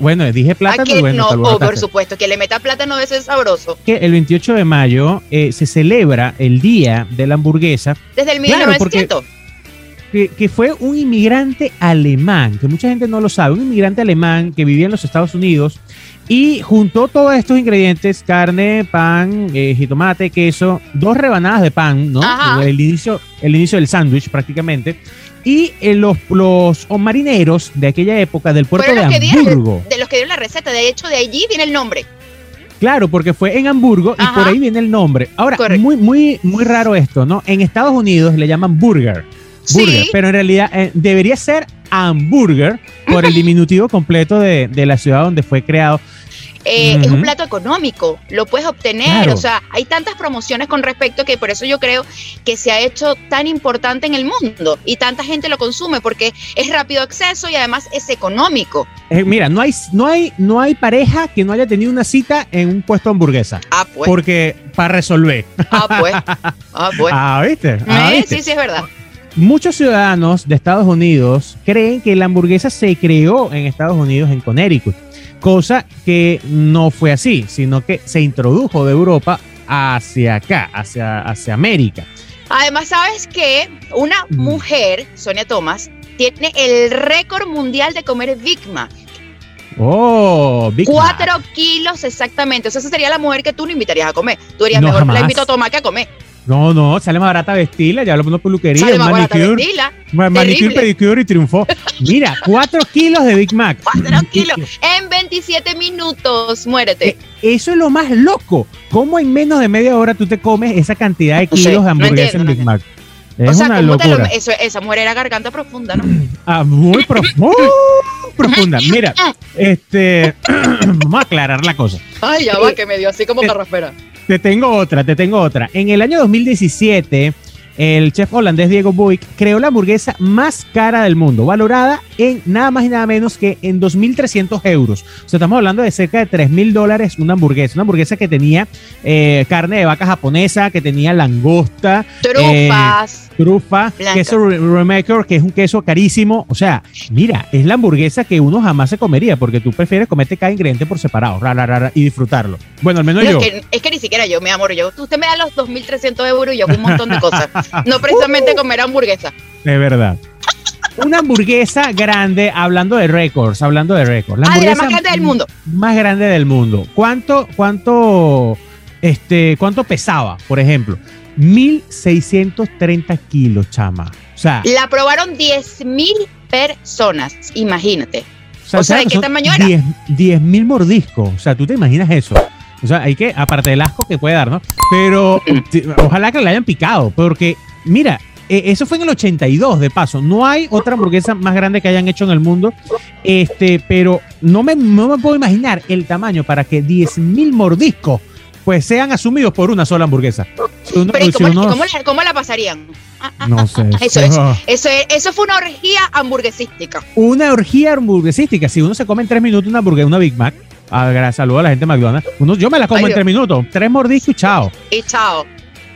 bueno, dije plátano. Bueno, no, oh, por supuesto, que le meta plátano ser sabroso. Que el 28 de mayo eh, se celebra el Día de la Hamburguesa. Desde el 1900. que, que, fue un inmigrante alemán, que mucha gente no lo sabe, un inmigrante alemán que vivía en los Estados Unidos y juntó todos estos ingredientes, carne, pan, eh, jitomate, queso, dos rebanadas de pan, ¿no? El inicio, el inicio del sándwich prácticamente y eh, los, los marineros de aquella época del puerto de Hamburgo. de los que dieron la receta, de hecho, de allí viene el nombre. Claro, porque fue en Hamburgo y por ahí viene el nombre. Ahora, muy, muy, muy raro esto, ¿no? En Estados Unidos le llaman burger. Burger, pero en realidad eh, debería ser hamburger por el diminutivo completo de, de la ciudad donde fue creado. Eh, es un plato económico, lo puedes obtener, o sea, hay tantas promociones con respecto que por eso yo creo que se ha hecho tan importante en el mundo y tanta gente lo consume porque es rápido acceso y además es económico. Eh, mira, no hay, no, hay, no hay pareja que no haya tenido una cita en un puesto de hamburguesa. Ah, pues. Porque para resolver. Ah, pues. Ah, pues. Ah, ¿viste? Ah, eh, Sí, sí, es verdad. Muchos ciudadanos de Estados Unidos creen que la hamburguesa se creó en Estados Unidos, en Connecticut cosa que no fue así, sino que se introdujo de Europa hacia acá, hacia, hacia América. Además, sabes que una mujer, Sonia Thomas, tiene el récord mundial de comer Big Mac. Oh, Big Cuatro kilos exactamente. O sea, esa sería la mujer que tú no invitarías a comer. Tú dirías, mejor la invito a Tomás que a comer. No, no, sale más barata vestirla, ya hablamos de peluquería, sale más manicure, manicure, pedicure y triunfó. Mira, 4 kilos de Big Mac. 4 kilos en 27 minutos, muérete. Eh, eso es lo más loco. ¿Cómo en menos de media hora tú te comes esa cantidad de kilos de hamburguesa en Big Mac? Es o sea, una locura. eso, esa mujer era garganta profunda, ¿no? Ah, muy profunda. Mira, este, vamos a aclarar la cosa. Ay, ya va, eh, que me dio así como eh, carraspera. Te tengo otra, te tengo otra. En el año 2017, el chef holandés Diego Buick creó la hamburguesa más cara del mundo, valorada en nada más y nada menos que en 2.300 euros. O sea, estamos hablando de cerca de 3.000 dólares una hamburguesa. Una hamburguesa que tenía eh, carne de vaca japonesa, que tenía langosta. Trufas. Eh, trufa, queso remaker, que es un queso carísimo. O sea, mira, es la hamburguesa que uno jamás se comería, porque tú prefieres comerte cada ingrediente por separado y disfrutarlo. Bueno, al menos yo. Es que, ni siquiera yo, mi amor, yo, usted me da los 2.300 euros y yo hago un montón de cosas. No precisamente uh. comer hamburguesa. De verdad una hamburguesa grande, hablando de récords, hablando de récords. La, hamburguesa más grande del mundo. Más grande del mundo. ¿Cuánto, cuánto, este, cuánto pesaba, por ejemplo? 1630 kilos, chama. O sea. La probaron 10.000 personas, imagínate. O sea, ¿de qué tamaño era? 10.000 mordiscos. O sea, ¿tú te imaginas eso? O sea, hay que, aparte del asco que puede dar, ¿no? Pero ojalá que le hayan picado, porque, mira, eh, eso fue en el 82, de paso. No hay otra hamburguesa más grande que hayan hecho en el mundo. Este, pero no me, no me puedo imaginar el tamaño para que 10.000 mordiscos pues sean asumidos por una sola hamburguesa. ¿Cómo, la, pasarían? Ah, ah, no ah, sé. Eso, eso, eso, fue una orgía hamburguesística. Una orgía hamburguesística. Si uno se come en tres minutos una hamburguesa, una Big Mac, a, saludo a la gente de McDonald's, uno, yo me la como en tres minutos. Tres mordiscos y chao. Y chao.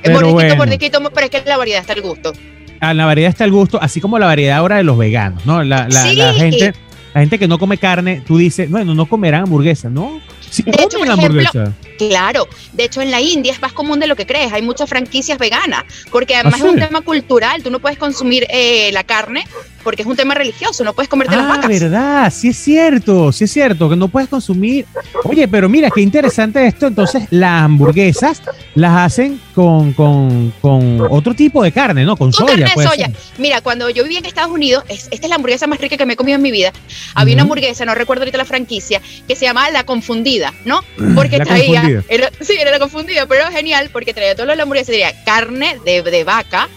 Pero mordisquito, pero es que la variedad está al gusto. la variedad está al gusto, así como la variedad ahora de los veganos, ¿no? La, la gente, la gente que no come carne, tú dices, bueno, no comerán hamburguesa, ¿no? de hecho, por ejemplo, claro, de hecho en la India es más común de lo que crees, hay muchas franquicias veganas, porque además ¿Ah, es un tema cultural, tú no puedes consumir eh, la carne porque es un tema religioso, no puedes comerte las ah, vacas. verdad, sí es cierto, sí es cierto, que no puedes consumir. Oye, pero mira, qué interesante esto, entonces las hamburguesas las hacen con, con, con otro tipo de carne, ¿no? Con, soya. Carne de soya. Mira, cuando yo vivía en Estados Unidos, esta es la hamburguesa más rica que me he comido en mi vida, había una hamburguesa, no recuerdo ahorita la franquicia, que se llamaba La Confundida, ¿no? Porque traía, sí, era la confundida, pero era genial porque traía todo lo de la hamburguesa, tenía carne de, de vaca,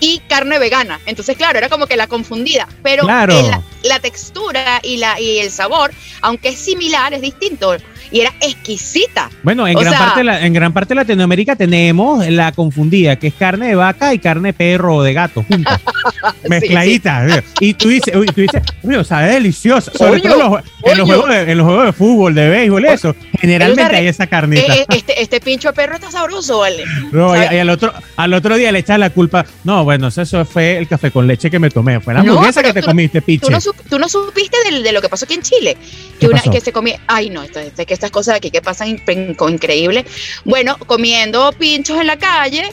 y carne vegana. Entonces, claro, era como que la confundida, pero la, textura y, la, y el sabor, aunque es similar, es distinto y era exquisita. Bueno, en, gran, parte en gran parte de Latinoamérica tenemos la confundida, que es carne de vaca y carne de perro o de gato juntas, mezcladita. Y tú dices, tú dices, sabe deliciosa, sobre todo en, los juegos de, en los juegos de fútbol, de béisbol, eso, generalmente hay esa carnita. Eh, este, este pincho de perro está sabroso, ¿vale? No, y, al, otro, al otro día le echas la culpa, no, bueno, eso fue el café con leche que me tomé, fue la hamburguesa que te comiste, pinche. Tú no, supiste de, lo que pasó aquí en Chile, que, una, que se comía, ay no, esto, es que estas cosas aquí que pasan increíble. Bueno, comiendo pinchos en la calle,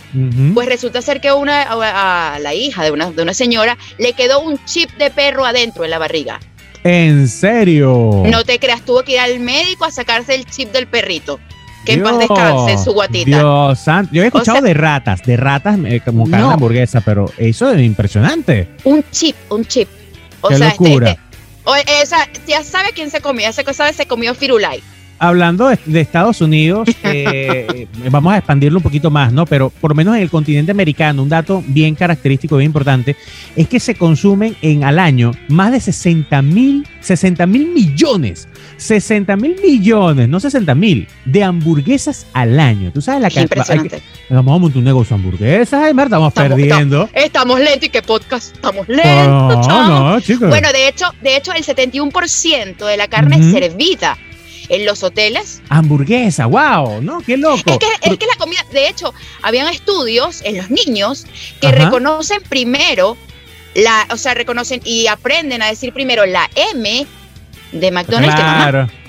pues resulta ser que una, a, la hija de una, de una señora le quedó un chip de perro adentro en la barriga. ¿En serio? No te creas, tuvo que ir al médico a sacarse el chip del perrito. Que en paz descanse su guatita. Dios santo. Yo he escuchado de ratas, de ratas eh, como carne hamburguesa, pero eso es impresionante. Un chip, un chip. O sea, este, locura. Este, ya sabe quién se comió, ya se, sabe, se comió Firulai hablando de, Estados Unidos, eh, vamos a expandirlo un poquito más, ¿no? Pero por lo menos en el continente americano, un dato bien característico, bien importante, es que se consumen en al año más de 60 mil, 60 mil millones, 60 mil millones, no 60 mil, de hamburguesas al año. ¿Tú sabes la cantidad? Vamos a montar un negocio de hamburguesas, ay, estamos, perdiendo. Estamos, lentos y qué podcast, estamos lentos. No, no, chicos. Bueno, de hecho, de hecho, el 71% de la carne es servida en los hoteles. Hamburguesa, wow, ¿no? Qué loco. Es que, es que la comida, de hecho, habían estudios en los niños que reconocen primero la, o sea, reconocen y aprenden a decir primero la M de McDonald's claro. que mamá.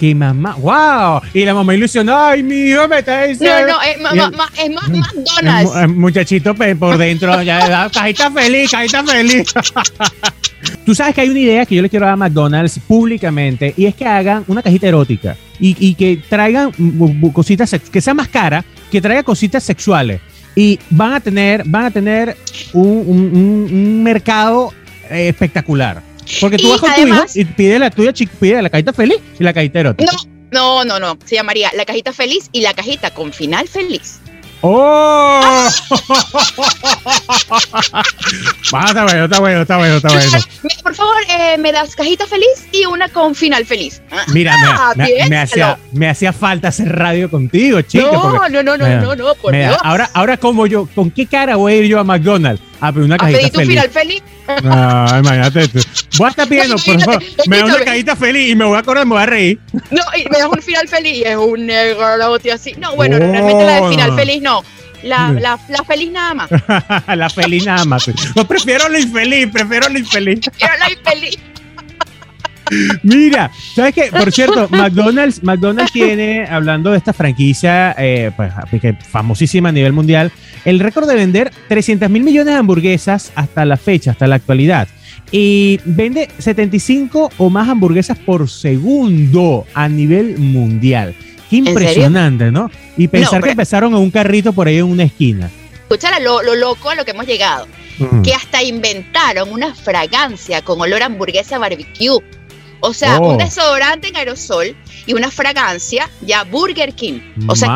Que mamá, wow. Y la mamá ilusionó, ay, mi hijo me está diciendo. No, no, es, más McDonald's. muchachito por dentro, ya, cajita feliz, cajita feliz. Tú sabes que hay una idea que yo le quiero dar a McDonald's públicamente y es que hagan una cajita erótica y, que traigan cositas, que sea más cara, que traiga cositas sexuales. Y van a tener, van a tener un, mercado eh, espectacular. Porque tú vas con tu hijo y pide la tuya, pide la cajita feliz y la cajita erótica. No, no, no, no. Se llamaría la cajita feliz y la cajita con final feliz. ¡Oh! está bueno, está bueno, está bueno, está bueno. Por favor, eh, me das cajita feliz y una con final feliz. Mira, me, ah, me, hacía, me, hacía, falta hacer radio contigo, chico. No, no, no, no, no, no, por Dios. Ahora, ahora, como yo, ¿con qué cara voy a ir yo a McDonald's? A pedir una cajita feliz. ¿A pedir tu final feliz? No, imagínate tú. Voy a estar pidiendo, por favor, me das una cajita feliz y me voy a correr, me voy a reír. No, y me das un final feliz y es un negro, la botella así. No, bueno, realmente la de final feliz no. La, la, la, feliz nada más. la feliz nada más. No, prefiero la infeliz, prefiero la infeliz. Prefiero la infeliz. Mira, ¿sabes qué? Por cierto, McDonald's, McDonald's tiene, hablando de esta franquicia eh, pues, famosísima a nivel mundial, el récord de vender 300 mil millones de hamburguesas hasta la fecha, hasta la actualidad. Y vende 75 o más hamburguesas por segundo a nivel mundial. Qué impresionante, ¿no? Y pensar que empezaron en un carrito por ahí en una esquina. Escúchala lo, loco a lo que hemos llegado. Que hasta inventaron una fragancia con olor a hamburguesa barbecue. O sea, un oh. desodorante en aerosol y una fragancia, ya Burger King. O sea,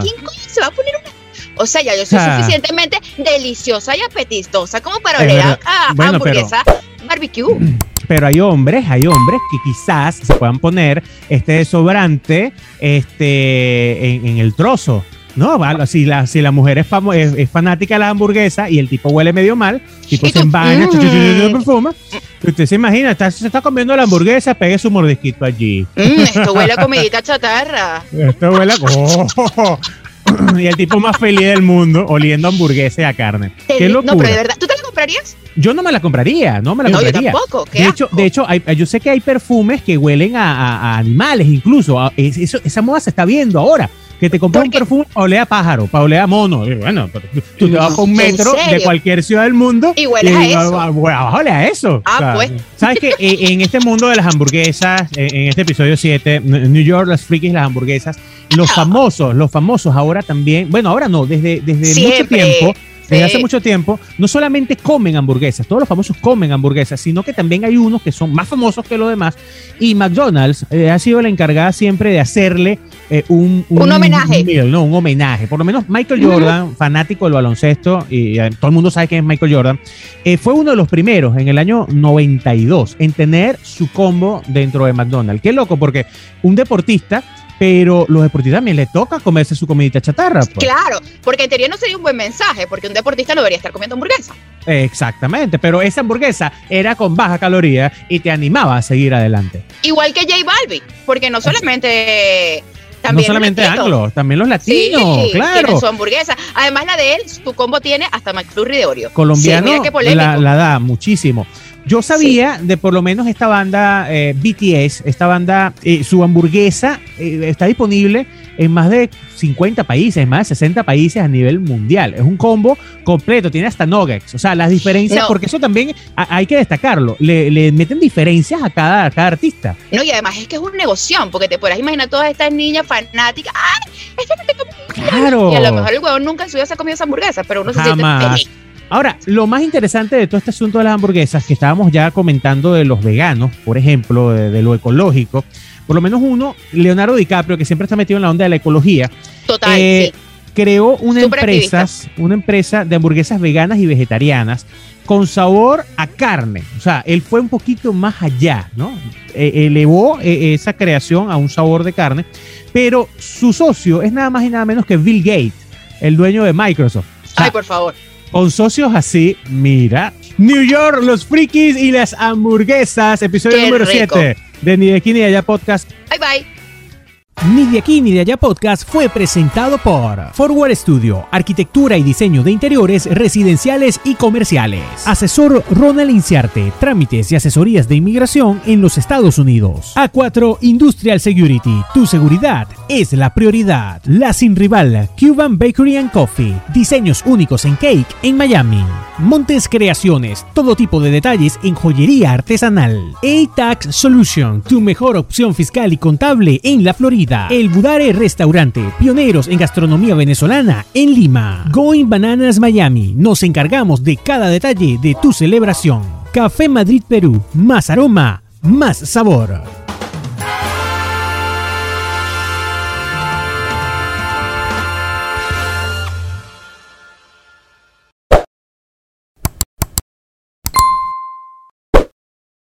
¿quién, se va a poner una o sea, ya yo soy suficientemente deliciosa y apetitosa como para oler a, hamburguesa barbecue. Pero hay hombres, hay hombres que quizás se puedan poner este desodorante este, en el trozo. No, si la, si la mujer es, es, fanática de las hamburguesas y el tipo huele medio mal, tipo se envaina, mm. perfuma, usted se imagina, está, se está comiendo la hamburguesa, pegue su mordisquito allí. Mm, esto huele a comidita chatarra. Esto huele a... Oh, y el tipo más feliz del mundo oliendo hamburguesa y a carne. Qué locura. No, pero de verdad, ¿tú te la comprarías? Yo no me la compraría, no me la compraría. Yo tampoco, de hecho, de hecho yo sé que hay perfumes que huelen a, animales incluso. eso, esa moda se está viendo ahora que te compras un perfume para oler a pájaro, para oler a mono. bueno, tú te vas con un metro de cualquier ciudad del mundo y hueles a eso. a eso. Ah, pues. ¿Sabes que en este mundo de las hamburguesas, en este episodio 7, New York, las frikis, las hamburguesas, los ah. famosos, los famosos ahora también, bueno, ahora no, desde, desde mucho tiempo desde hace mucho tiempo, no solamente comen hamburguesas, todos los famosos comen hamburguesas, sino que también hay unos que son más famosos que los demás. Y McDonald's eh, ha sido la encargada siempre de hacerle eh, un, un, homenaje. no, un homenaje. Por lo menos Michael Jordan, fanático del baloncesto, y eh, todo el mundo sabe quién es Michael Jordan, fue uno de los primeros en el año 92 en tener su combo dentro de McDonald's. Qué loco, porque un deportista pero los deportistas también les toca comerse su comidita chatarra. Pues. Claro, porque en teoría no sería un buen mensaje, porque un deportista no debería estar comiendo hamburguesa. Exactamente, pero esa hamburguesa era con baja caloría y te animaba a seguir adelante. Igual que J Balvin, porque no solamente también no solamente anglos, también los latinos, claro. su hamburguesa. Además, la de él, tu combo tiene hasta McFlurry de Oreo. Colombiano la, la, da muchísimo. Yo sabía de por lo menos esta banda eh, BTS, esta banda, eh, su hamburguesa eh, está disponible en más de 50 países, más de 60 países a nivel mundial. Es un combo completo, tiene hasta nuggets. O sea, las diferencias, porque eso también hay que destacarlo, le, meten diferencias a cada, cada artista. No, y además es que es un negocio, porque te podrás imaginar todas estas niñas fanáticas. ¡Ay! Este claro. Y a lo mejor el huevón nunca en su vida se ha comido esa hamburguesa, pero uno se siente feliz. Ahora, lo más interesante de todo este asunto de las hamburguesas, que estábamos ya comentando de los veganos, por ejemplo, de, lo ecológico, por lo menos uno, Leonardo DiCaprio, que siempre está metido en la onda de la ecología, Total, eh, creó una empresa, una empresa de hamburguesas veganas y vegetarianas con sabor a carne. O sea, él fue un poquito más allá, ¿no? E, elevó e, esa creación a un sabor de carne, pero su socio es nada más y nada menos que Bill Gates, el dueño de Microsoft. Ay, por favor. Con socios así, mira. New York, los frikis y las hamburguesas. Episodio número 7 de Ni de aquí ni de allá podcast. Bye bye. Ni de aquí ni de allá podcast fue presentado por Forward Studio, arquitectura y diseño de interiores residenciales y comerciales. Asesor Ronald Inciarte, trámites y asesorías de inmigración en los Estados Unidos. A4 Industrial Security, tu seguridad es la prioridad. La sin rival, Cuban Bakery and Coffee, diseños únicos en cake en Miami. Montes Creaciones, todo tipo de detalles en joyería artesanal. A-Tax Solution, tu mejor opción fiscal y contable en la Florida. El Budare Restaurante, pioneros en gastronomía venezolana en Lima. Going Bananas Miami, nos encargamos de cada detalle de tu celebración. Café Madrid Perú, más aroma, más sabor.